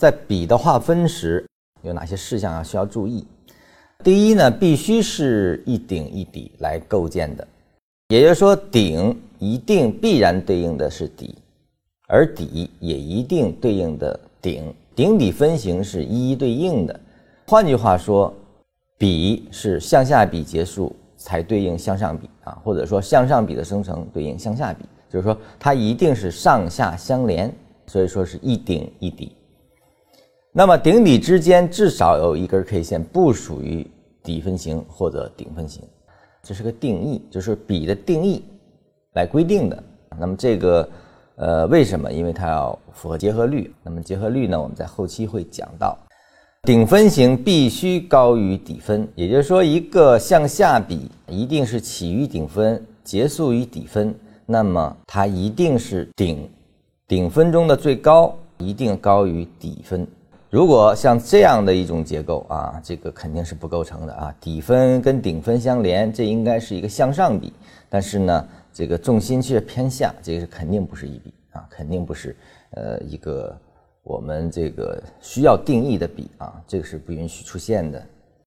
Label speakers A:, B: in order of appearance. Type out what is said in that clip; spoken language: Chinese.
A: 在比的划分时有哪些事项啊需要注意？第一呢，必须是一顶一底来构建的，也就是说，顶一定必然对应的是底，而底也一定对应的顶，顶底分型是一一对应的。换句话说，比是向下比结束才对应向上比啊，或者说向上比的生成对应向下比，就是说它一定是上下相连，所以说是一顶一底。那么顶底之间至少有一根 K 线不属于底分型或者顶分型，这是个定义，就是比的定义来规定的。那么这个呃为什么？因为它要符合结合律。那么结合律呢，我们在后期会讲到，顶分型必须高于底分，也就是说一个向下比一定是起于顶分，结束于底分，那么它一定是顶顶分中的最高，一定高于底分。如果像这样的一种结构啊，这个肯定是不构成的啊。底分跟顶分相连，这应该是一个向上比，但是呢，这个重心却偏下，这个是肯定不是一笔啊，肯定不是呃一个我们这个需要定义的比啊，这个是不允许出现的。